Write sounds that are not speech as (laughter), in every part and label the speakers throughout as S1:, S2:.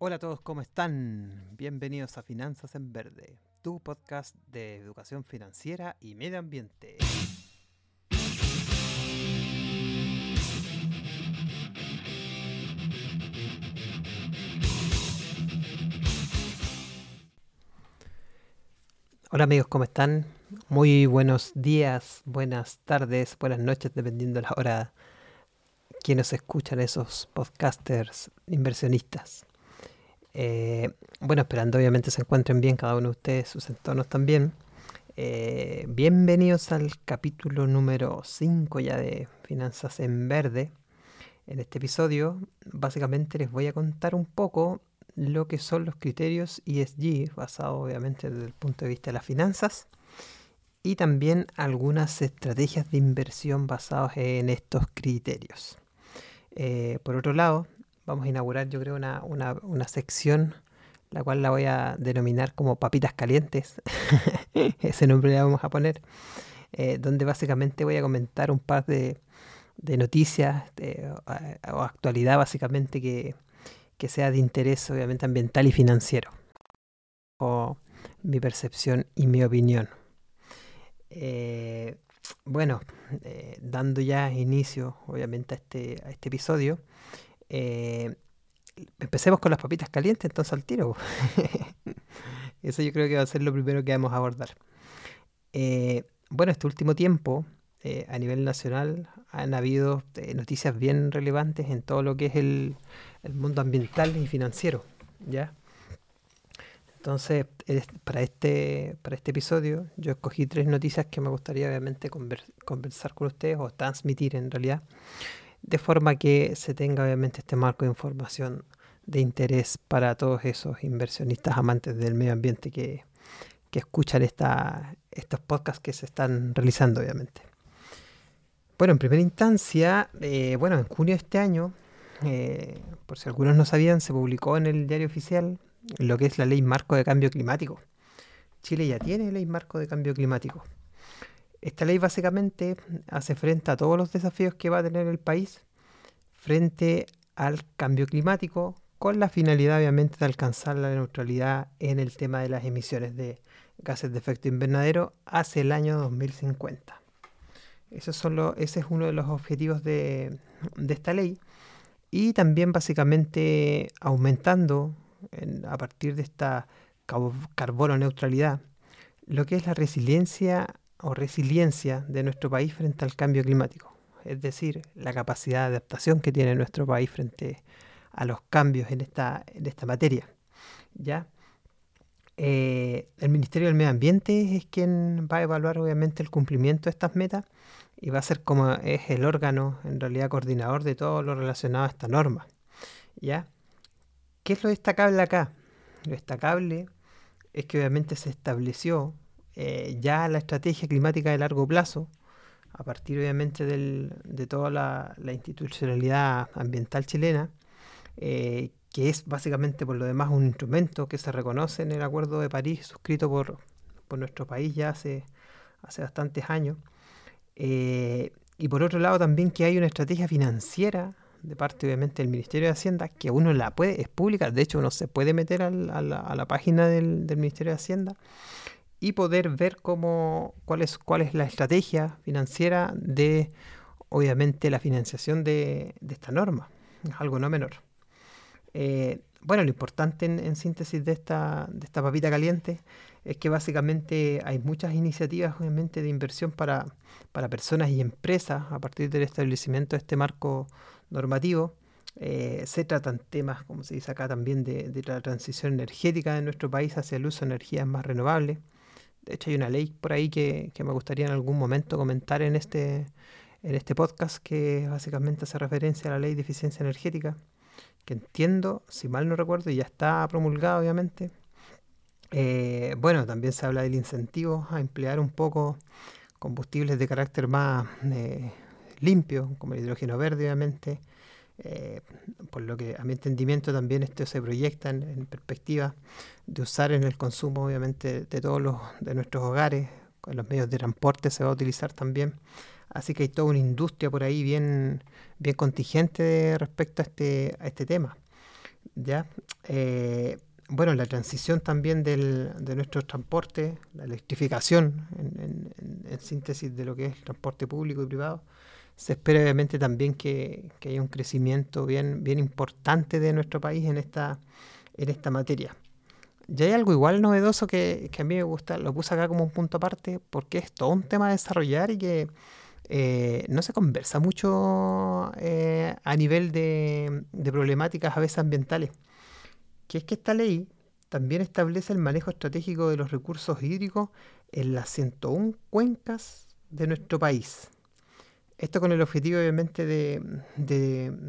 S1: Hola a todos, ¿cómo están? Bienvenidos a Finanzas en Verde, tu podcast de educación financiera y medio ambiente. Hola amigos, ¿cómo están? Muy buenos días, buenas tardes, buenas noches, dependiendo de la hora que nos escuchan esos podcasters inversionistas. Eh, bueno, esperando obviamente se encuentren bien cada uno de ustedes, sus entornos también. Eh, bienvenidos al capítulo número 5 ya de Finanzas en Verde. En este episodio básicamente les voy a contar un poco lo que son los criterios ESG, basados obviamente desde el punto de vista de las finanzas, y también algunas estrategias de inversión basadas en estos criterios. Eh, por otro lado, vamos a inaugurar yo creo una, sección la cual la voy a denominar como papitas calientes, (laughs) ese nombre le vamos a poner, eh, donde básicamente voy a comentar un par de, noticias o actualidad básicamente que, sea de interés obviamente ambiental y financiero, o mi percepción y mi opinión. Eh, bueno, eh, dando ya inicio obviamente a este, a este episodio, eh, empecemos con las papitas calientes, entonces al tiro. (laughs) Eso yo creo que va a ser lo primero que vamos a abordar. Eh, bueno, este último tiempo, eh, a nivel nacional, han habido noticias bien relevantes en todo lo que es el, mundo ambiental y financiero. ¿ya? Entonces, para este, para este episodio, yo escogí tres noticias que me gustaría obviamente conversar con ustedes o transmitir en realidad de forma que se tenga obviamente este marco de información de interés para todos esos inversionistas amantes del medio ambiente que, escuchan esta, estos podcasts que se están realizando obviamente. Bueno, en primera instancia, eh, bueno, en junio de este año, eh, por si algunos no sabían, se publicó en el diario oficial lo que es la ley marco de cambio climático. Chile ya tiene ley marco de cambio climático. Esta ley básicamente hace frente a todos los desafíos que va a tener el país frente al cambio climático con la finalidad obviamente de alcanzar la neutralidad en el tema de las emisiones de gases de efecto invernadero hacia el año 2050. Eso ese es uno de los objetivos de, esta ley y también básicamente aumentando a partir de esta carbono neutralidad lo que es la resiliencia o resiliencia de nuestro país frente al cambio climático, es decir, la capacidad de adaptación que tiene nuestro país frente a los cambios en esta, en esta materia. ¿ya? Eh, el Ministerio del Medio Ambiente es quien va a evaluar obviamente el cumplimiento de estas metas y va a ser como es el órgano en realidad coordinador de todo lo relacionado a esta norma. ¿ya? ¿Qué es lo destacable acá? Lo destacable es que obviamente se estableció eh, ya la estrategia climática de largo plazo, a partir obviamente de toda la, institucionalidad ambiental chilena, eh, que es básicamente por lo demás un instrumento que se reconoce en el Acuerdo de París suscrito por, nuestro país ya hace, hace bastantes años. Eh, y por otro lado también que hay una estrategia financiera de parte obviamente del Ministerio de Hacienda, que uno la puede, es pública, de hecho uno se puede meter a, la, página del, del Ministerio de Hacienda y poder ver cómo, cuál, es, cuál es la estrategia financiera de, obviamente, la financiación de, esta norma. Algo no menor. Eh, bueno, lo importante en, síntesis de esta, de esta papita caliente es que básicamente hay muchas iniciativas, obviamente, de inversión para, para personas y empresas a partir del establecimiento de este marco normativo. Eh, se tratan temas, como se dice acá también, de, de, la transición energética de nuestro país hacia el uso de energías más renovables. De hecho, hay una ley por ahí que, me gustaría en algún momento comentar en este, en este podcast que básicamente hace referencia a la ley de eficiencia energética, que entiendo, si mal no recuerdo, y ya está promulgada obviamente. Eh, bueno, también se habla del incentivo a emplear un poco combustibles de carácter más eh, limpio, como el hidrógeno verde obviamente. Eh, por lo que a mi entendimiento también esto se proyecta en, perspectiva de usar en el consumo obviamente de todos los de nuestros hogares, con los medios de transporte se va a utilizar también. Así que hay toda una industria por ahí bien, bien contingente respecto a este, a este tema. ¿ya? Eh, bueno, la transición también de nuestro transporte, la electrificación, en, síntesis de lo que es transporte público y privado, se espera obviamente también que, haya un crecimiento bien, bien importante de nuestro país en esta, en esta materia. Y hay algo igual novedoso que, a mí me gusta, lo puse acá como un punto aparte, porque es todo un tema a desarrollar y que eh, no se conversa mucho eh, a nivel de, de problemáticas a veces ambientales que es que esta ley también establece el manejo estratégico de los recursos hídricos en las 101 cuencas de nuestro país. Esto con el objetivo, obviamente, de,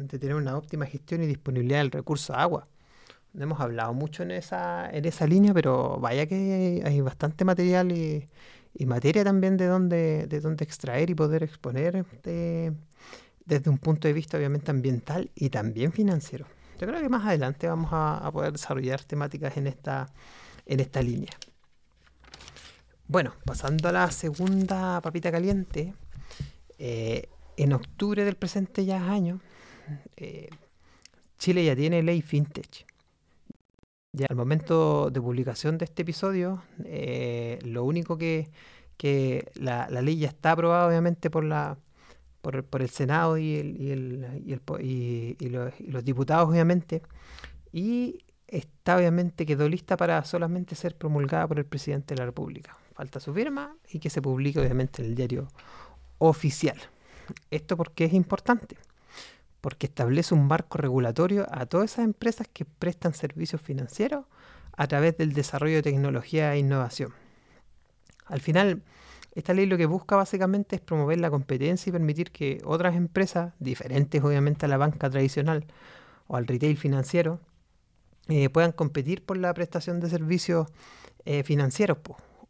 S1: tener una óptima gestión y disponibilidad del recurso agua. No hemos hablado mucho en esa, en esa línea, pero vaya que hay, bastante material y, materia también de dónde, de dónde extraer y poder exponer desde un punto de vista, obviamente, ambiental y también financiero. Yo creo que más adelante vamos a, poder desarrollar temáticas en esta, en esta línea. Bueno, pasando a la segunda papita caliente, eh, en octubre del presente ya año, eh, Chile ya tiene ley fintech. Ya al momento de publicación de este episodio, eh, lo único que, la, ley ya está aprobada obviamente por el Senado y, y, los, diputados, obviamente, y está obviamente quedó lista para solamente ser promulgada por el presidente de la República. Falta su firma y que se publique obviamente en el diario oficial. ¿Esto porque es importante? Porque establece un marco regulatorio a todas esas empresas que prestan servicios financieros a través del desarrollo de tecnología e innovación. Al final, esta ley lo que busca básicamente es promover la competencia y permitir que otras empresas, diferentes obviamente a la banca tradicional o al retail financiero, eh, puedan competir por la prestación de servicios eh, financieros,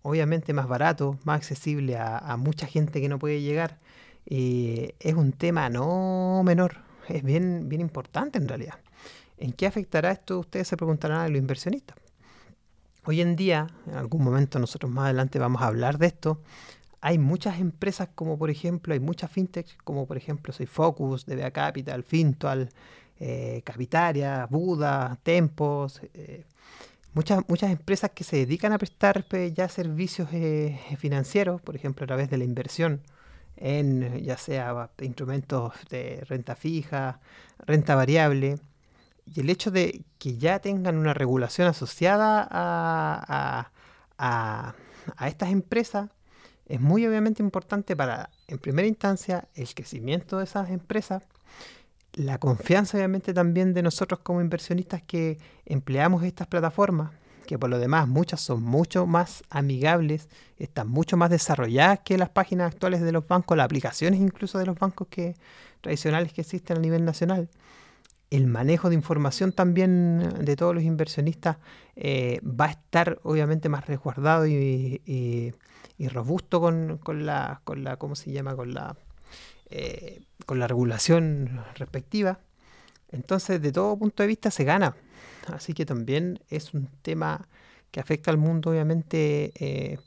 S1: obviamente más barato, más accesible a, mucha gente que no puede llegar. y es un tema no menor, es bien, bien importante en realidad. ¿En qué afectará esto? Ustedes se preguntarán a los inversionistas. Hoy en día, en algún momento nosotros más adelante vamos a hablar de esto, hay muchas empresas como por ejemplo, hay muchas fintechs como por ejemplo Soy Focus, DBA Capital, Fintual, eh, Capitaria, Buda, Tempos, eh, muchas, muchas empresas que se dedican a prestar pues, ya servicios eh, financieros, por ejemplo a través de la inversión en ya sea instrumentos de renta fija, renta variable, y el hecho de que ya tengan una regulación asociada a, a, estas empresas es muy obviamente importante para, en primera instancia, el crecimiento de esas empresas, la confianza obviamente también de nosotros como inversionistas que empleamos estas plataformas, que por lo demás muchas son mucho más amigables, están mucho más desarrolladas que las páginas actuales de los bancos, las aplicaciones incluso de los bancos que, tradicionales que existen a nivel nacional el manejo de información también de todos los inversionistas eh, va a estar obviamente más resguardado y, robusto con, la, con la, ¿cómo se llama? Con la, eh, con la regulación respectiva. Entonces, de todo punto de vista se gana. Así que también es un tema que afecta al mundo, obviamente, eh,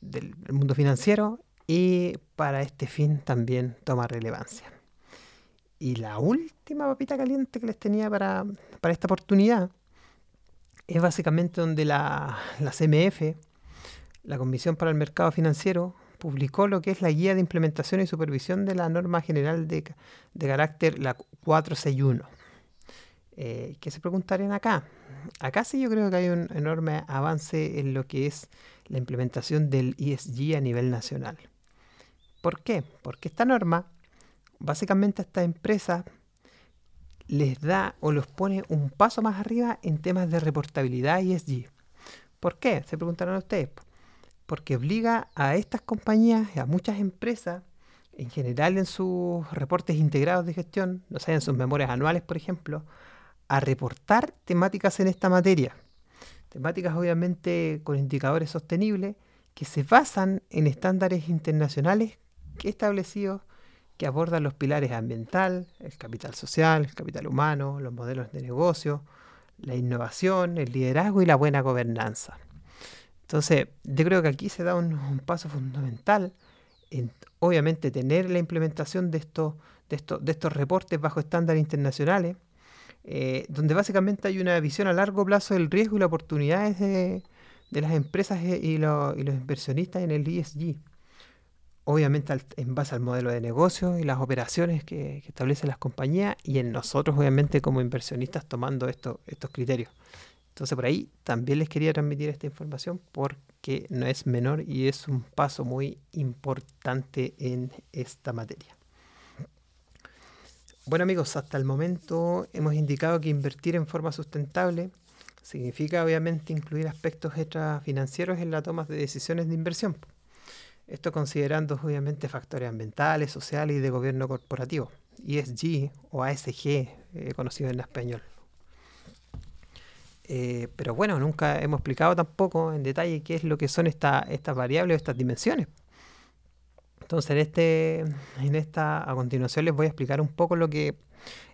S1: del mundo financiero y para este fin también toma relevancia. Y la última papita caliente que les tenía para, esta oportunidad es básicamente donde la, CMF, la Comisión para el Mercado Financiero, publicó lo que es la guía de implementación y supervisión de la norma general de, carácter, la 461. Eh, ¿Qué se preguntarían acá? Acá sí yo creo que hay un enorme avance en lo que es la implementación del ESG a nivel nacional. ¿Por qué? Porque esta norma básicamente a esta empresa les da o los pone un paso más arriba en temas de reportabilidad ESG. ¿Por qué? Se preguntarán ustedes. Porque obliga a estas compañías, a muchas empresas, en general en sus reportes integrados de gestión, no sé, en sus memorias anuales, por ejemplo, a reportar temáticas en esta materia. Temáticas obviamente con indicadores sostenibles que se basan en estándares internacionales establecidos que abordan los pilares ambiental, el capital social, el capital humano, los modelos de negocio, la innovación, el liderazgo y la buena gobernanza. Entonces, yo creo que aquí se da un, paso fundamental en, obviamente, tener la implementación de estos, de estos, de estos reportes bajo estándares internacionales, eh, donde básicamente hay una visión a largo plazo del riesgo y las oportunidades de, las empresas y, y, los inversionistas en el ESG. Obviamente en base al modelo de negocio y las operaciones que, establecen las compañías y en nosotros obviamente como inversionistas tomando estos criterios. Entonces por ahí también les quería transmitir esta información porque no es menor y es un paso muy importante en esta materia. Bueno amigos, hasta el momento hemos indicado que invertir en forma sustentable significa obviamente incluir aspectos extrafinancieros en la toma de decisiones de inversión. Esto considerando obviamente factores ambientales, sociales y de gobierno corporativo, ESG o ASG, eh, conocido en español. Eh, pero bueno, nunca hemos explicado tampoco en detalle qué es lo que son estas variables o estas dimensiones. Entonces, en, este, en esta, a continuación les voy a explicar un poco lo que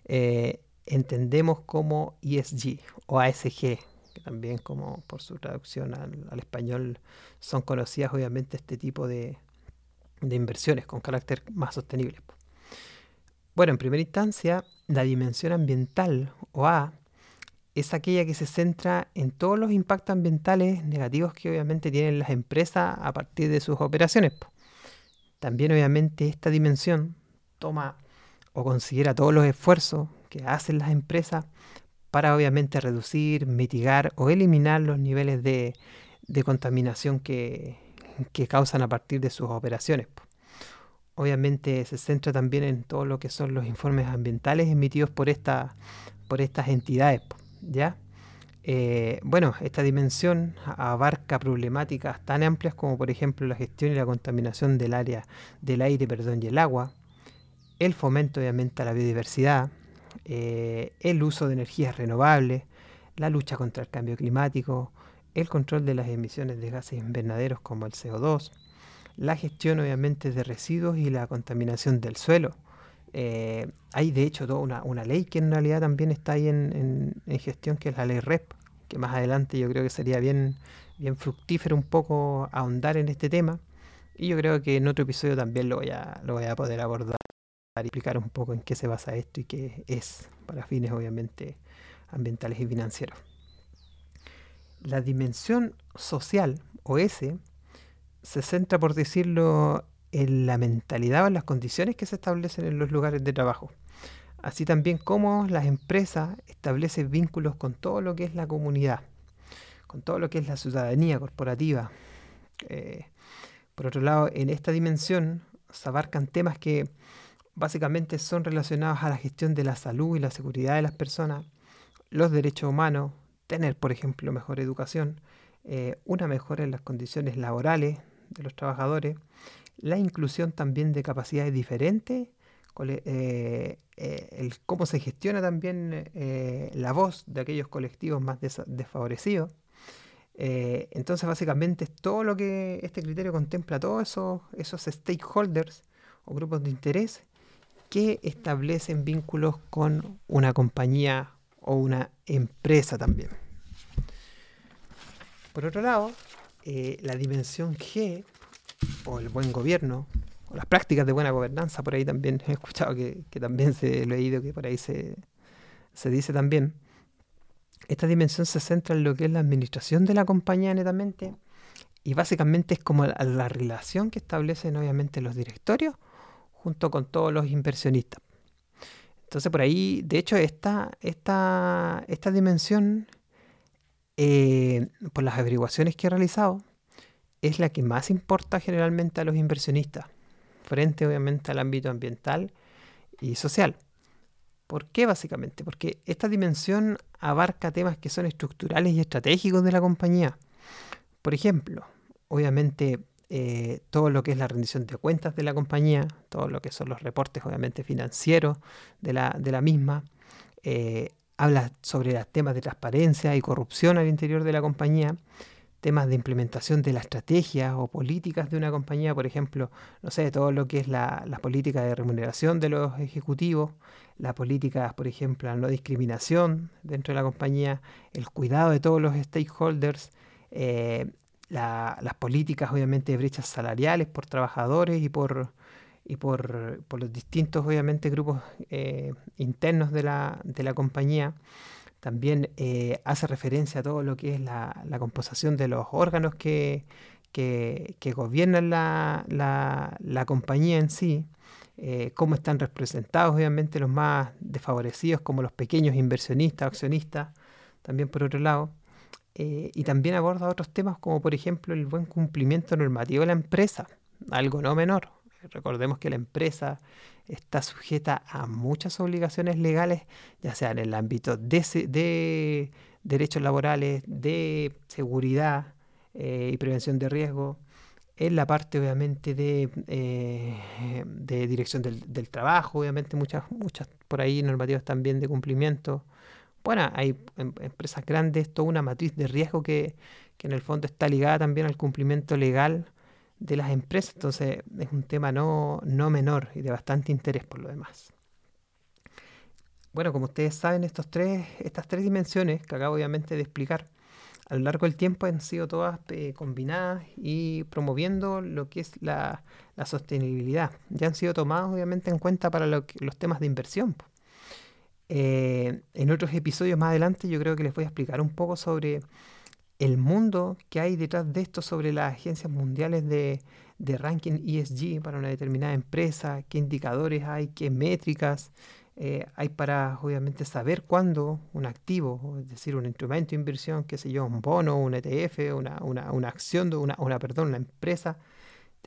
S1: eh, entendemos como ESG o ASG, que también como por su traducción al, español son conocidas obviamente este tipo de, de inversiones con carácter más sostenible. Bueno, en primera instancia, la dimensión ambiental o A es aquella que se centra en todos los impactos ambientales negativos que obviamente tienen las empresas a partir de sus operaciones. También obviamente esta dimensión toma o considera todos los esfuerzos que hacen las empresas para obviamente reducir, mitigar o eliminar los niveles de, contaminación que, que, causan a partir de sus operaciones. Obviamente se centra también en todo lo que son los informes ambientales emitidos por, esta, por estas entidades. ¿Ya? Eh, bueno, esta dimensión abarca problemáticas tan amplias como por ejemplo la gestión y la contaminación del área del aire perdón, y el agua, el fomento obviamente a la biodiversidad, eh, el uso de energías renovables, la lucha contra el cambio climático, el control de las emisiones de gases invernaderos como el CO2, la gestión obviamente de residuos y la contaminación del suelo, eh, hay de hecho toda una, ley que en realidad también está ahí en, gestión, que es la ley REP, que más adelante yo creo que sería bien, fructífero un poco ahondar en este tema. Y yo creo que en otro episodio también lo voy a, lo voy a poder abordar y explicar un poco en qué se basa esto y qué es, para fines obviamente ambientales y financieros. La dimensión social, o S, se centra, por decirlo, en la mentalidad o en las condiciones que se establecen en los lugares de trabajo. Así también como las empresas establecen vínculos con todo lo que es la comunidad, con todo lo que es la ciudadanía corporativa. Eh, por otro lado, en esta dimensión se abarcan temas que básicamente son relacionados a la gestión de la salud y la seguridad de las personas, los derechos humanos, tener, por ejemplo, mejor educación, eh, una mejora en las condiciones laborales de los trabajadores, la inclusión también de capacidades diferentes, eh, eh, cómo se gestiona también eh, la voz de aquellos colectivos más desfavorecidos. entonces, básicamente, todo lo que este criterio contempla, todos esos, esos stakeholders o grupos de interés que establecen vínculos con una compañía o una empresa también. Por otro lado, la dimensión G o el buen gobierno, o las prácticas de buena gobernanza, por ahí también he escuchado que, también se he leído que por ahí se, dice también. Esta dimensión se centra en lo que es la administración de la compañía netamente y básicamente es como la, relación que establecen obviamente los directorios junto con todos los inversionistas. Entonces por ahí, de hecho, esta, esta, esta dimensión, eh, por las averiguaciones que he realizado, es la que más importa generalmente a los inversionistas, frente obviamente al ámbito ambiental y social. ¿Por qué básicamente? Porque esta dimensión abarca temas que son estructurales y estratégicos de la compañía. Por ejemplo, obviamente eh, todo lo que es la rendición de cuentas de la compañía, todo lo que son los reportes obviamente financieros de la, de la misma, eh, habla sobre los temas de transparencia y corrupción al interior de la compañía, temas de implementación de la estrategia o políticas de una compañía, por ejemplo, no sé, todo lo que es la, política de remuneración de los ejecutivos, la política, por ejemplo, la no discriminación dentro de la compañía, el cuidado de todos los stakeholders, eh, las políticas, obviamente, de brechas salariales por trabajadores y por, y por, los distintos, obviamente, grupos eh, internos de la, de la, compañía. También eh, hace referencia a todo lo que es la, la composición de los órganos que, que, gobiernan la, la, compañía en sí, eh, cómo están representados, obviamente, los más desfavorecidos, como los pequeños inversionistas, accionistas, también por otro lado. y también aborda otros temas como por ejemplo el buen cumplimiento normativo de la empresa, algo no menor. Recordemos que la empresa está sujeta a muchas obligaciones legales, ya sea en el ámbito de, derechos laborales, de seguridad eh, y prevención de riesgo, en la parte obviamente de, eh, dirección del, trabajo, obviamente muchas, muchas por ahí normativas también de cumplimiento. Bueno, hay em, empresas grandes, toda una matriz de riesgo que, que en el fondo está ligada también al cumplimiento legal de las empresas. Entonces es un tema no, no menor y de bastante interés por lo demás. Bueno, como ustedes saben, estos tres, estas tres dimensiones que acabo obviamente de explicar, a lo largo del tiempo han sido todas eh, combinadas y promoviendo lo que es la, sostenibilidad. Ya han sido tomadas obviamente en cuenta para los temas de inversión. Eh, en otros episodios más adelante yo creo que les voy a explicar un poco sobre el mundo que hay detrás de esto sobre las agencias mundiales de, ranking ESG para una determinada empresa, qué indicadores hay, qué métricas eh, hay para obviamente saber cuándo un activo, es decir, un instrumento de inversión, qué sé yo, un bono, un ETF, una, una, una acción, de una, una, perdón, una empresa,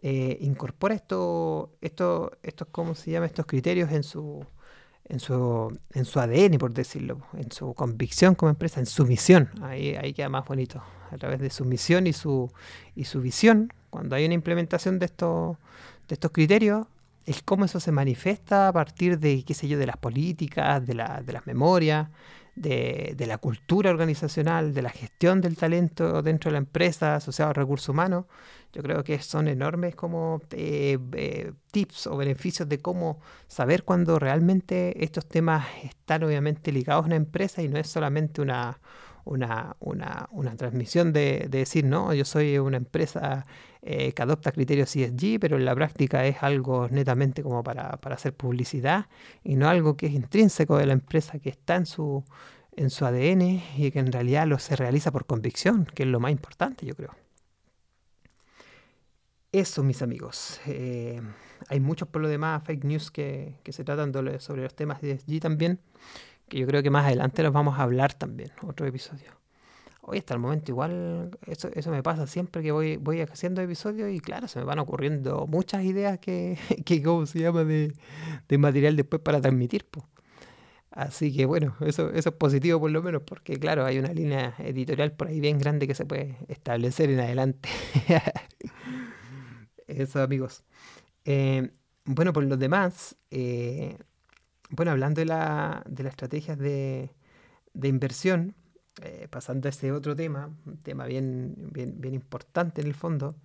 S1: eh, incorpora esto, esto, estos, ¿cómo se llama? estos criterios en su, en su, en su ADN, por decirlo, en su convicción como empresa, en su misión. Ahí, ahí queda más bonito. A través de su misión y su, y su visión, cuando hay una implementación de estos, de estos criterios, es cómo eso se manifiesta a partir de, qué sé yo, de las políticas, de, la, de las memorias, de, de, la cultura organizacional, de la gestión del talento dentro de la empresa asociado a recursos humanos, yo creo que son enormes como eh, eh, tips o beneficios de cómo saber cuando realmente estos temas están obviamente ligados a una empresa y no es solamente una, una, una, una transmisión de, de, decir, no, yo soy una empresa eh, que adopta criterios ESG, pero en la práctica es algo netamente como para, para hacer publicidad y no algo que es intrínseco de la empresa, que está en su, en su ADN y que en realidad lo se realiza por convicción, que es lo más importante, yo creo. Eso, mis amigos. Eh, hay muchos por lo demás fake news que, se tratan sobre los temas de ESG también, que yo creo que más adelante los vamos a hablar también, otro episodio. Hoy hasta el momento igual, eso, eso me pasa siempre que voy, voy haciendo episodios y claro, se me van ocurriendo muchas ideas que, (laughs) que ¿cómo se llama?, de, material después para transmitir. Así que bueno, eso, eso es positivo por lo menos, porque claro, hay una línea editorial por ahí bien grande que se puede establecer en adelante. (laughs) Eso, amigos. Eh, bueno, por los demás, eh, bueno, hablando de, la, de las estrategias de, de inversión, eh, pasando a ese otro tema, un tema bien, bien, bien importante en el fondo,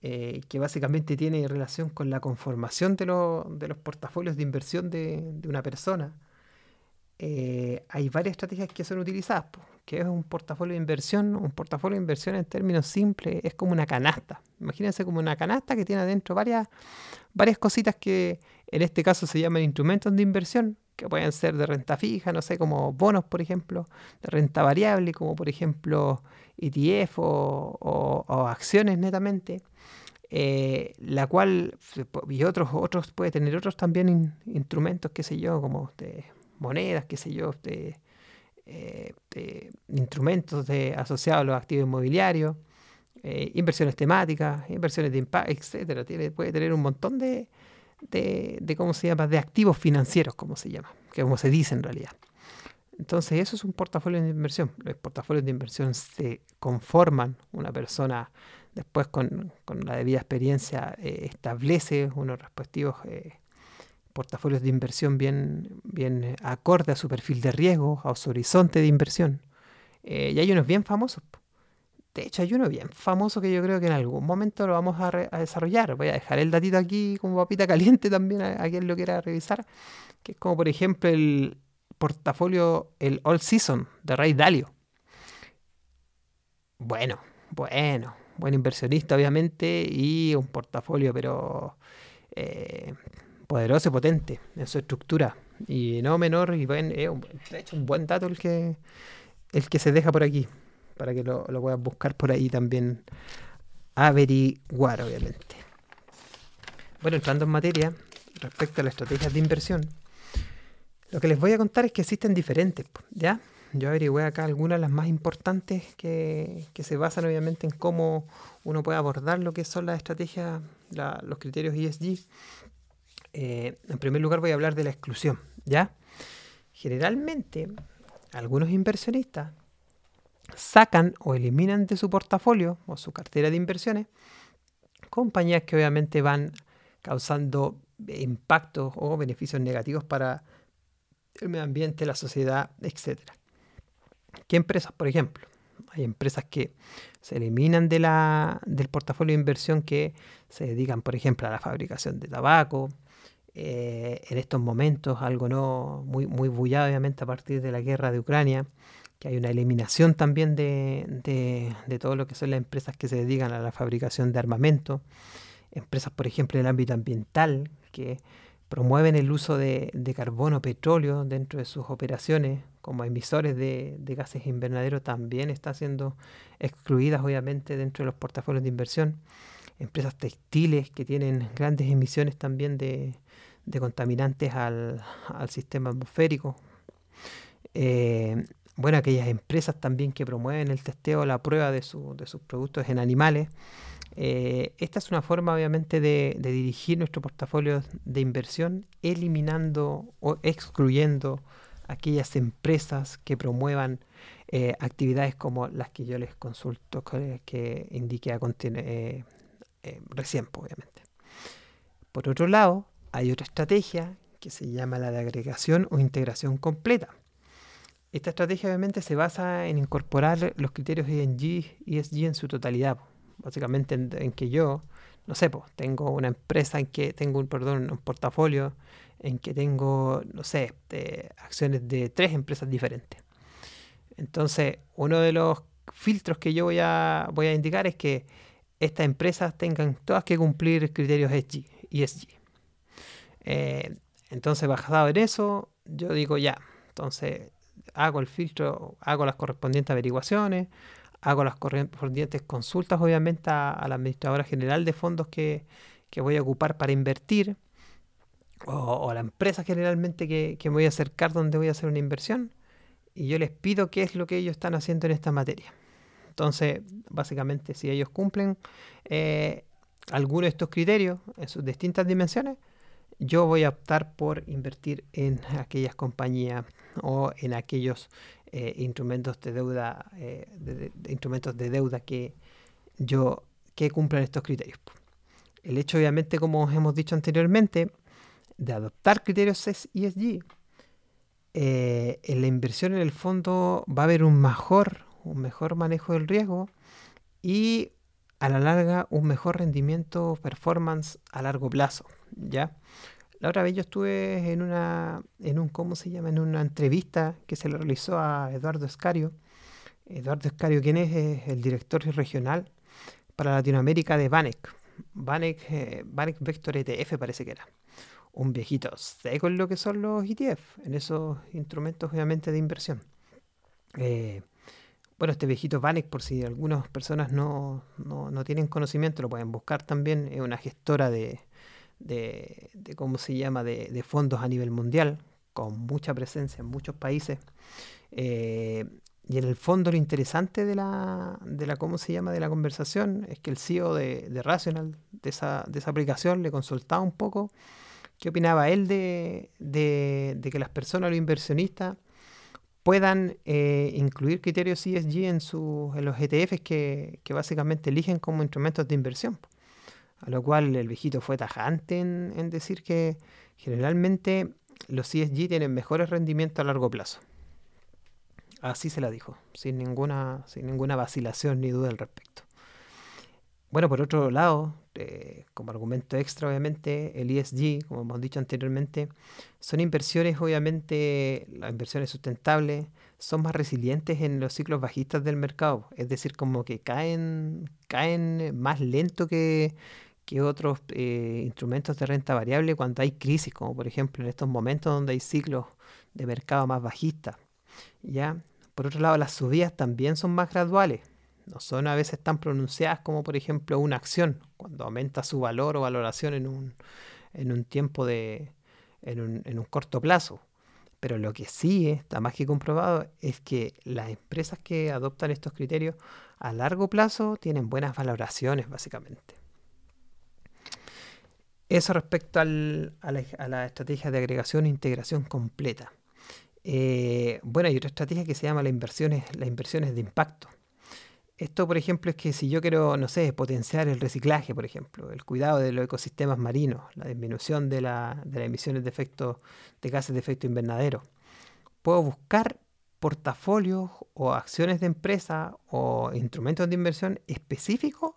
S1: que básicamente tiene relación con la conformación de, de los portafolios de inversión de, de una persona. hay varias estrategias que son utilizadas. que es un portafolio de inversión? Un portafolio de inversión en términos simples es como una canasta. Imagínense como una canasta que tiene adentro varias, varias cositas que en este caso se llaman instrumentos de inversión, que pueden ser de renta fija, no sé, como bonos, por ejemplo, de renta variable, como por ejemplo ETF o, acciones netamente. Eh, la cual, y otros, otros puede tener otros también instrumentos, qué sé yo, como de monedas, qué sé yo, de, eh, instrumentos de, asociados a los activos inmobiliarios. Eh, inversiones temáticas, inversiones de impacto, etcétera. Tiene, puede tener un montón de, de, ¿cómo se llama?, de activos financieros, como se llama, que como se dice en realidad. Entonces, eso es un portafolio de inversión. Los portafolios de inversión se conforman, una persona después con, con la debida experiencia eh, establece unos respectivos eh, portafolios de inversión bien, bien acorde a su perfil de riesgo, a su horizonte de inversión. y hay unos bien famosos. De hecho, hay uno bien famoso que yo creo que en algún momento lo vamos a, desarrollar. Voy a dejar el datito aquí como papita caliente también a, quien lo quiera revisar. Que es como, por ejemplo, el portafolio, el All Season de Ray Dalio. Bueno, bueno, buen inversionista, obviamente, y un portafolio, pero eh, poderoso y potente en su estructura. Y no menor, y bueno, es de hecho un buen dato el que, el que se deja por aquí, para que lo, lo puedas buscar por ahí también, averiguar obviamente. Bueno, entrando en materia, respecto a las estrategias de inversión, lo que les voy a contar es que existen diferentes, ¿ya? Yo averigué acá algunas de las más importantes que, se basan obviamente en cómo uno puede abordar lo que son las estrategias, los criterios ESG. Eh, en primer lugar voy a hablar de la exclusión, ¿ya? Generalmente, algunos inversionistas sacan o eliminan de su portafolio o su cartera de inversiones compañías que obviamente van causando impactos o beneficios negativos para el medio ambiente, la sociedad, etcétera. ¿Qué empresas, por ejemplo? Hay empresas que se eliminan de la, del portafolio de inversión que se dedican, por ejemplo, a la fabricación de tabaco. Eh, en estos momentos, algo no muy, muy bullado, obviamente, a partir de la guerra de Ucrania, que hay una eliminación también de, de, todo lo que son las empresas que se dedican a la fabricación de armamento. Empresas, por ejemplo, en el ámbito ambiental, que promueven el uso de, de carbono, petróleo dentro de sus operaciones como emisores de, gases invernaderos también están siendo excluidas obviamente dentro de los portafolios de inversión. Empresas textiles que tienen grandes emisiones también de, contaminantes al, sistema atmosférico. Eh, bueno, aquellas empresas también que promueven el testeo, la prueba de, de sus productos en animales. Eh, esta es una forma, obviamente, de, dirigir nuestro portafolio de inversión, eliminando o excluyendo aquellas empresas que promuevan eh, actividades como las que yo les consulto, que, indique a eh, recién, obviamente. Por otro lado, hay otra estrategia que se llama la de agregación o integración completa. Esta estrategia obviamente se basa en incorporar los criterios ESG, ESG en su totalidad básicamente en, que yo, no sé, tengo una empresa en que tengo un, perdón, un portafolio en que tengo, no sé, acciones de tres empresas diferentes. Entonces, uno de los filtros que yo voy a, voy a indicar es que estas empresas tengan todas que cumplir criterios ESG. ESG. Eh, entonces, basado en eso, yo digo ya, entonces hago el filtro, hago las correspondientes averiguaciones, hago las correspondientes consultas, obviamente, a, la administradora general de fondos que, voy a ocupar para invertir, o, a la empresa generalmente que, me voy a acercar donde voy a hacer una inversión, y yo les pido qué es lo que ellos están haciendo en esta materia. Entonces, básicamente, si ellos cumplen eh, alguno de estos criterios en sus distintas dimensiones, yo voy a optar por invertir en aquellas compañías o en aquellos eh, instrumentos de deuda, eh, instrumentos de deuda que yo que cumplan estos criterios. El hecho, obviamente, como hemos dicho anteriormente, de adoptar criterios ESG, eh, en la inversión en el fondo va a haber un mejor, un mejor manejo del riesgo y a la larga un mejor rendimiento performance a largo plazo, ¿ya? La otra vez yo estuve en una, en un, ¿cómo se llama? En una entrevista que se le realizó a Eduardo Escario. Eduardo Escario, quien es, el director regional para Latinoamérica de Vanek. Vanek, eh, Vector ETF parece que era. Un viejito seco en lo que son los ETF, en esos instrumentos obviamente de inversión. Eh, bueno, este viejito Vanek, por si algunas personas no, no tienen conocimiento, lo pueden buscar también, es una gestora de, de, ¿cómo se llama?, de, fondos a nivel mundial, con mucha presencia en muchos países. Eh, y en el fondo lo interesante de la, de la, ¿cómo se llama?, de la conversación es que el CEO de, de Rational, de esa, de esa aplicación, le consultaba un poco qué opinaba él de, de, que las personas, los inversionistas, puedan eh, incluir criterios ESG en, su, en los ETFs que, que, básicamente eligen como instrumentos de inversión. A lo cual el viejito fue tajante en, decir que generalmente los ESG tienen mejores rendimientos a largo plazo. Así se la dijo, sin ninguna, sin ninguna vacilación ni duda al respecto. Bueno, por otro lado, eh, como argumento extra, obviamente, el ESG, como hemos dicho anteriormente, son inversiones, obviamente, las inversiones sustentables son más resilientes en los ciclos bajistas del mercado. Es decir, como que caen, caen más lento que, que otros eh, instrumentos de renta variable cuando hay crisis, como por ejemplo en estos momentos donde hay ciclos de mercado más bajistas. ¿ya? Por otro lado, las subidas también son más graduales, no son a veces tan pronunciadas como por ejemplo una acción, cuando aumenta su valor o valoración en un, en un tiempo de, en un, en un corto plazo. Pero lo que sí está más que comprobado es que las empresas que adoptan estos criterios a largo plazo tienen buenas valoraciones, básicamente. Eso respecto a, la, estrategia de agregación e integración completa. Eh, bueno, hay otra estrategia que se llama las inversiones, las inversiones de impacto. Esto, por ejemplo, es que si yo quiero, no sé, potenciar el reciclaje, por ejemplo, el cuidado de los ecosistemas marinos, la disminución de, las emisiones de, efecto, de gases de efecto invernadero, puedo buscar portafolios o acciones de empresa o instrumentos de inversión específicos,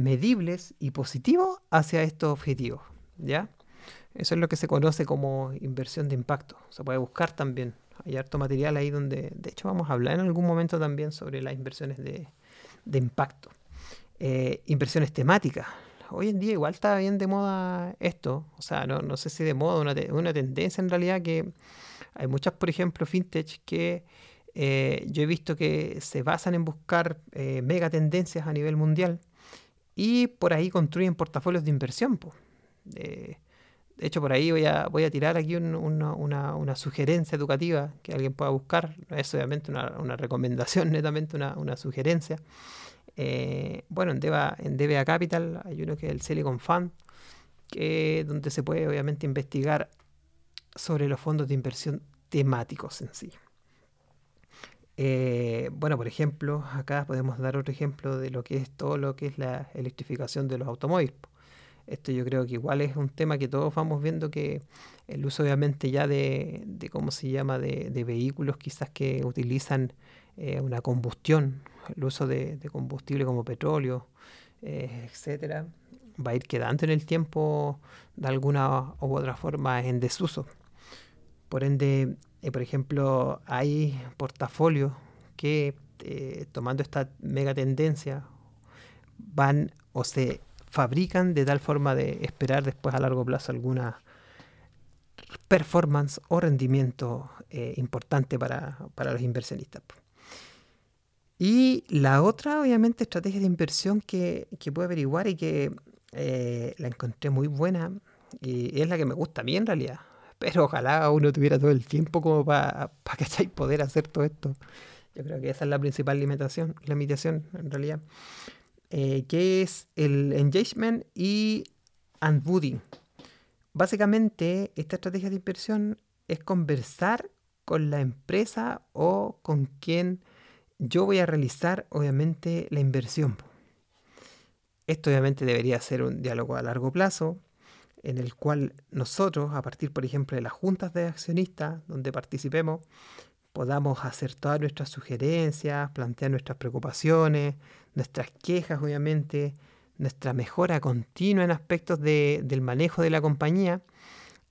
S1: medibles y positivos hacia estos objetivos. ¿ya? Eso es lo que se conoce como inversión de impacto. Se puede buscar también hay harto material ahí donde, de hecho, vamos a hablar en algún momento también sobre las inversiones de, impacto. Eh, inversiones temáticas. Hoy en día igual está bien de moda esto. O sea, no, sé si de moda, una, una tendencia en realidad que hay muchas, por ejemplo, fintech que eh, yo he visto que se basan en buscar eh, mega tendencias a nivel mundial y por ahí construyen portafolios de inversión. De hecho, por ahí voy a, voy a tirar aquí una, sugerencia educativa que alguien pueda buscar. Es obviamente una, recomendación, (laughs) netamente una, sugerencia. Eh, bueno, en, Deva, en DBA Capital hay uno que es el Silicon Fund, que, donde se puede obviamente investigar sobre los fondos de inversión temáticos en sí. Eh, bueno, por ejemplo, acá podemos dar otro ejemplo de lo que es todo lo que es la electrificación de los automóviles. Esto yo creo que igual es un tema que todos vamos viendo que el uso obviamente ya de, ¿cómo se llama?, de, vehículos quizás que utilizan eh, una combustión, el uso de, combustible como petróleo, eh, etcétera, va a ir quedando en el tiempo de alguna u otra forma en desuso. Por ende, eh, por ejemplo, hay portafolios que tomando esta mega tendencia van o se fabrican de tal forma de esperar después a largo plazo alguna performance o rendimiento eh, importante para, los inversionistas. Y la otra, obviamente, estrategia de inversión que, que puedo averiguar y que eh, la encontré muy buena y es la que me gusta a mí en realidad. Pero ojalá uno tuviera todo el tiempo como para que poder hacer todo esto. Yo creo que esa es la principal limitación, limitación en realidad. Eh, que es el engagement y unbooting. Básicamente, esta estrategia de inversión es conversar con la empresa o con quien yo voy a realizar, obviamente, la inversión. Esto obviamente debería ser un diálogo a largo plazo, en el cual nosotros, a partir, por ejemplo, de las juntas de accionistas donde participemos, podamos hacer todas nuestras sugerencias, plantear nuestras preocupaciones, nuestras quejas, obviamente, nuestra mejora continua en aspectos del manejo de la compañía,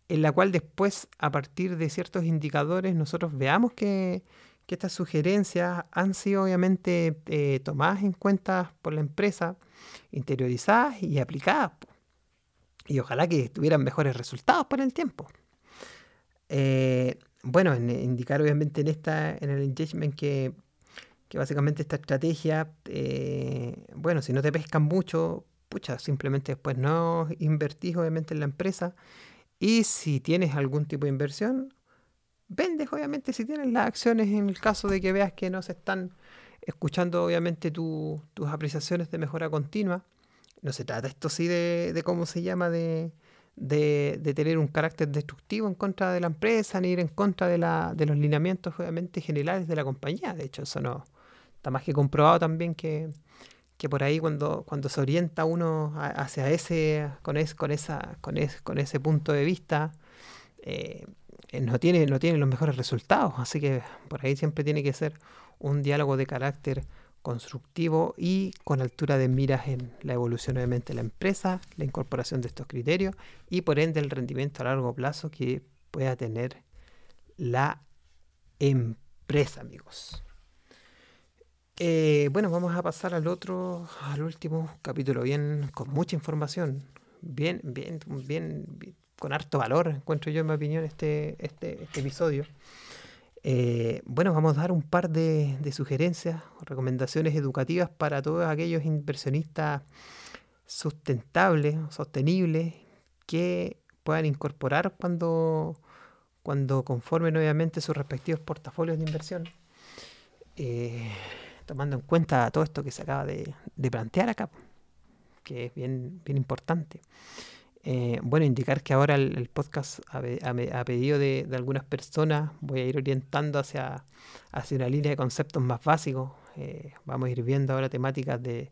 S1: en la cual después, a partir de ciertos indicadores, nosotros veamos que, estas sugerencias han sido obviamente eh, tomadas en cuenta por la empresa, interiorizadas y aplicadas. Y ojalá que tuvieran mejores resultados para el tiempo. Eh, bueno, en, indicar obviamente en esta, en el engagement que, básicamente esta estrategia, eh, bueno, si no te pescan mucho, pucha, simplemente después no invertís obviamente en la empresa. Y si tienes algún tipo de inversión, vendes obviamente si tienes las acciones en el caso de que veas que no se están escuchando obviamente tus apreciaciones de mejora continua. No se trata esto sí de, cómo se llama, de, de, tener un carácter destructivo en contra de la empresa, ni ir en contra de, la, de los lineamientos obviamente generales de la compañía. De hecho, eso no está más que comprobado también que, que por ahí cuando, cuando se orienta uno hacia ese, con, con, esa, con, con ese punto de vista, eh, no, tiene, no tiene los mejores resultados. Así que por ahí siempre tiene que ser un diálogo de carácter constructivo y con altura de miras en la evolución obviamente de la empresa, la incorporación de estos criterios y por ende el rendimiento a largo plazo que pueda tener la empresa, amigos. Eh, bueno, vamos a pasar al otro, al último capítulo, bien, con mucha información, bien, bien, bien, con harto valor, encuentro yo en mi opinión este, este, este episodio. Eh, bueno, vamos a dar un par de, de sugerencias, recomendaciones educativas para todos aquellos inversionistas sustentables, sostenibles, que puedan incorporar cuando, cuando conformen obviamente sus respectivos portafolios de inversión. Eh, tomando en cuenta todo esto que se acaba de, plantear acá, que es bien, bien importante. Eh, bueno, indicar que ahora el, podcast a, pedido de, algunas personas voy a ir orientando hacia, hacia una línea de conceptos más básicos. Eh, vamos a ir viendo ahora temáticas de,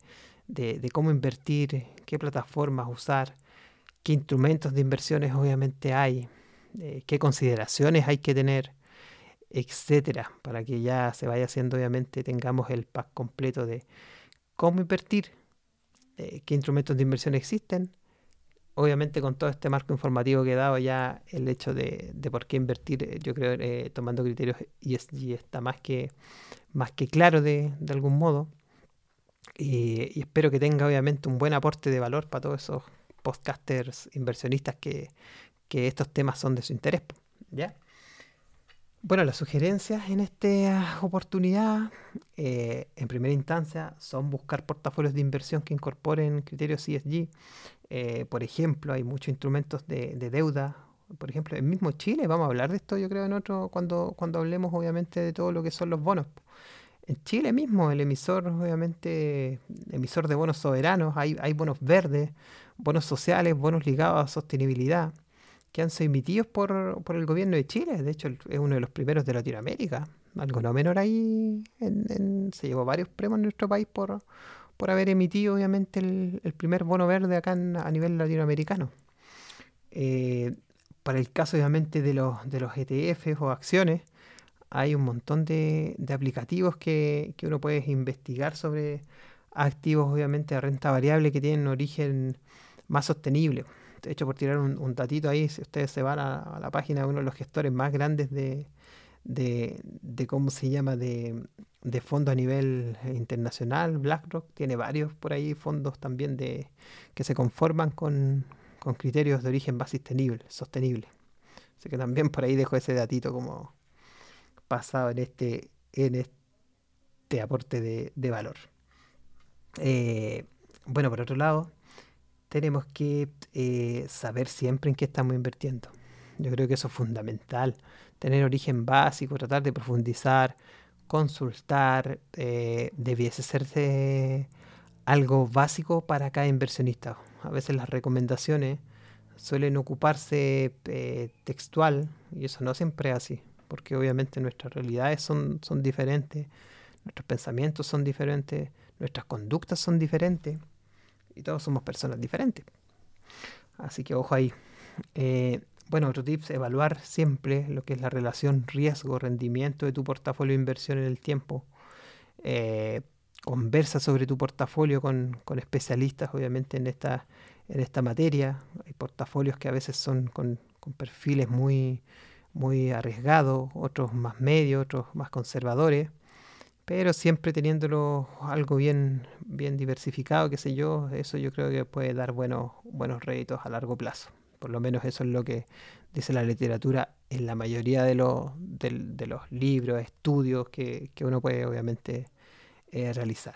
S1: de, cómo invertir, qué plataformas usar, qué instrumentos de inversiones obviamente hay, eh, qué consideraciones hay que tener, etcétera, para que ya se vaya haciendo, obviamente, tengamos el pack completo de cómo invertir, qué instrumentos de inversión existen. Obviamente con todo este marco informativo que he dado ya el hecho de, por qué invertir, eh, yo creo, tomando criterios ESG está más que, más que claro de, algún modo. Y, y, espero que tenga obviamente un buen aporte de valor para todos esos podcasters inversionistas que, estos temas son de su interés. ¿ya? Bueno, las sugerencias en esta oportunidad, eh, en primera instancia, son buscar portafolios de inversión que incorporen criterios ESG. Eh, por ejemplo, hay muchos instrumentos de, deuda. Por ejemplo, en mismo Chile, vamos a hablar de esto, yo creo, en otro, cuando, cuando hablemos, obviamente, de todo lo que son los bonos. En Chile mismo, el emisor, obviamente, emisor de bonos soberanos, hay, hay bonos verdes, bonos sociales, bonos ligados a sostenibilidad, que han sido emitidos por, el gobierno de Chile. De hecho, es uno de los primeros de Latinoamérica. Algo no menor ahí, se llevó varios premios en nuestro país por, por haber emitido, obviamente, el, primer bono verde acá a nivel latinoamericano. Eh, para el caso, obviamente, de los, de los ETFs o acciones, hay un montón de, aplicativos que, que, uno puede investigar sobre activos, obviamente, de renta variable que tienen origen más sostenible. De hecho, por tirar un, un datito ahí, si ustedes se van a, la página de uno de los gestores más grandes de, de, cómo se llama, de, de fondo a nivel internacional, BlackRock, tiene varios por ahí fondos también de que se conforman con, con criterios de origen más sostenible, sostenible. Así que también por ahí dejo ese datito como pasado en este, en este aporte de, de valor. Eh, bueno, por otro lado, tenemos que eh, saber siempre en qué estamos invirtiendo. Yo creo que eso es fundamental. Tener origen básico, tratar de profundizar, consultar, eh, debiese ser algo básico para cada inversionista. A veces las recomendaciones suelen ocuparse eh, textual y eso no siempre es así, porque obviamente nuestras realidades son, son diferentes, nuestros pensamientos son diferentes, nuestras conductas son diferentes y todos somos personas diferentes. Así que ojo ahí. Eh, bueno, otro tip es evaluar siempre lo que es la relación riesgo-rendimiento de tu portafolio de inversión en el tiempo. Eh, conversa sobre tu portafolio con, especialistas, obviamente, en esta, en esta materia. Hay portafolios que a veces son con, con perfiles muy, muy arriesgados, otros más medios, otros más conservadores pero siempre teniéndolo algo bien, bien diversificado, qué sé yo, eso yo creo que puede dar buenos, buenos réditos a largo plazo. Por lo menos eso es lo que dice la literatura en la mayoría de los, de, libros, estudios que, uno puede obviamente eh, realizar.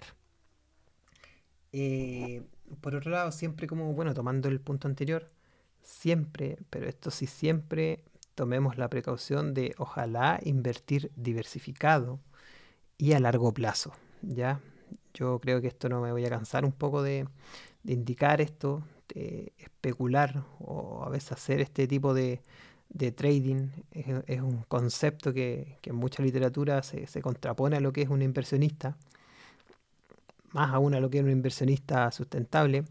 S1: Eh, por otro lado, siempre como, bueno, tomando el punto anterior, siempre, pero esto sí siempre tomemos la precaución de ojalá invertir diversificado y a largo plazo. ¿ya? Yo creo que esto no me voy a cansar un poco de, indicar esto, de especular o a veces hacer este tipo de, trading. Es, un concepto que, en mucha literatura se, contrapone a lo que es un inversionista, más aún a lo que es un inversionista sustentable,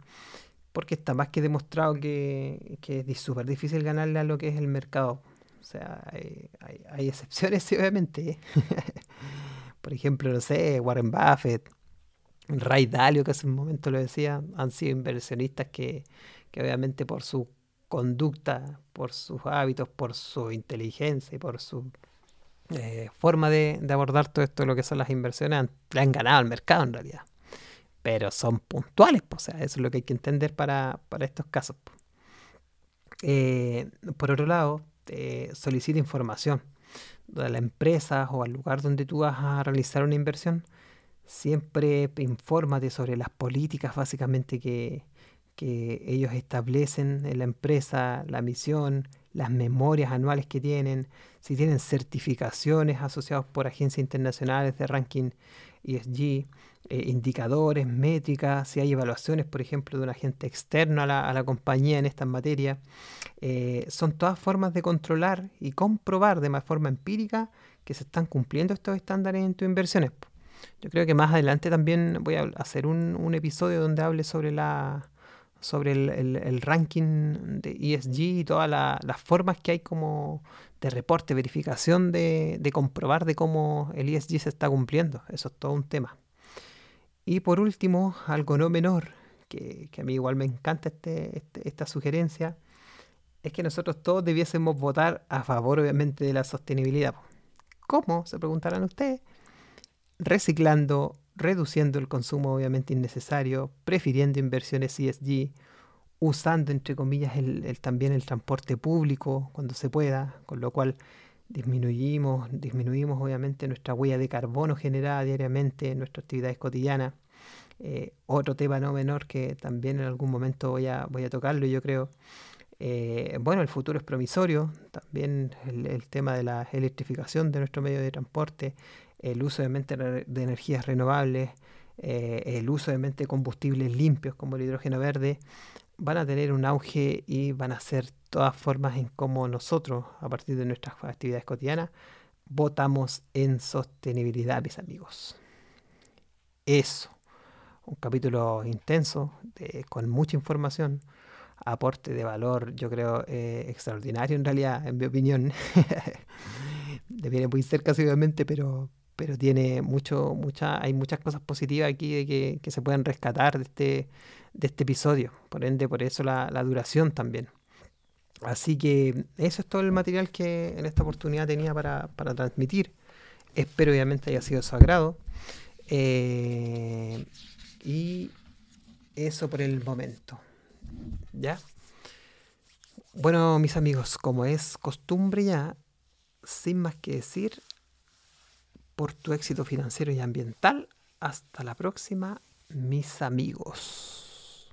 S1: porque está más que demostrado que, que es súper difícil ganarle a lo que es el mercado. O sea, hay, hay excepciones, (laughs) obviamente. (laughs) Por ejemplo, no sé, Warren Buffett, Ray Dalio, que hace un momento lo decía, han sido inversionistas que, obviamente por su conducta, por sus hábitos, por su inteligencia y por su eh, forma de, abordar todo esto, lo que son las inversiones, le han ganado al mercado en realidad. Pero son puntuales, pues, o sea, eso es lo que hay que entender para, estos casos. Eh, por otro lado, solicita información de la empresa o al lugar donde tú vas a realizar una inversión. Siempre infórmate sobre las políticas básicamente que, que ellos establecen en la empresa, la misión, las memorias anuales que tienen, si tienen certificaciones asociadas por agencias internacionales de ranking ESG, eh, indicadores, métricas, si hay evaluaciones, por ejemplo, de un agente externo a la, compañía en estas materias. Eh, son todas formas de controlar y comprobar de forma empírica que se están cumpliendo estos estándares en tus inversiones. Yo creo que más adelante también voy a hacer un episodio donde hable sobre la, sobre el, ranking de ESG y todas las formas que hay como de reporte, verificación de, comprobar de cómo el ESG se está cumpliendo. Eso es todo un tema. Y por último, algo no menor, que, a mí igual me encanta este, este, esta sugerencia, es que nosotros todos debiésemos votar a favor, obviamente, de la sostenibilidad. ¿Cómo? Se preguntarán ustedes. Reciclando reduciendo el consumo obviamente innecesario, prefiriendo inversiones ESG, usando entre comillas el, también el transporte público cuando se pueda, con lo cual disminuimos, disminuimos obviamente nuestra huella de carbono generada diariamente en nuestras actividades cotidianas. Eh, otro tema no menor que también en algún momento voy a, voy a tocarlo, yo creo. Eh, bueno, el futuro es promisorio, también el, el, tema de la electrificación de nuestro medio de transporte, el uso de, de energías renovables, eh, el uso de combustibles limpios como el hidrógeno verde, van a tener un auge y van a ser todas formas en cómo nosotros, a partir de nuestras actividades cotidianas, votamos en sostenibilidad, mis amigos. Eso, un capítulo intenso, con mucha información, aporte de valor, yo creo, eh, extraordinario en realidad, en mi opinión. (laughs) viene muy cerca, obviamente, pero, pero tiene mucho, mucha, hay muchas cosas positivas aquí de que, se pueden rescatar de este, de este episodio. Por ende, por eso la, duración también. Así que eso es todo el material que en esta oportunidad tenía para, transmitir. Espero obviamente haya sido de su agrado. Eh, y eso por el momento. ¿Ya? Bueno, mis amigos, como es costumbre ya, sin más que decir, por tu éxito financiero y ambiental. Hasta la próxima, mis amigos.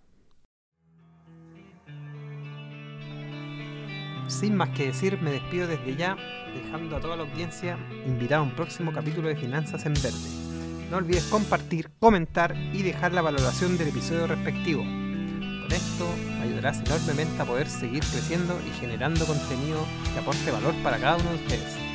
S1: Sin más que decir, me despido desde ya, dejando a toda la audiencia invitada a un próximo capítulo de Finanzas en Verde. No olvides compartir, comentar y dejar la valoración del episodio respectivo. Con esto me ayudarás enormemente a poder seguir creciendo y generando contenido que aporte valor para cada uno de ustedes.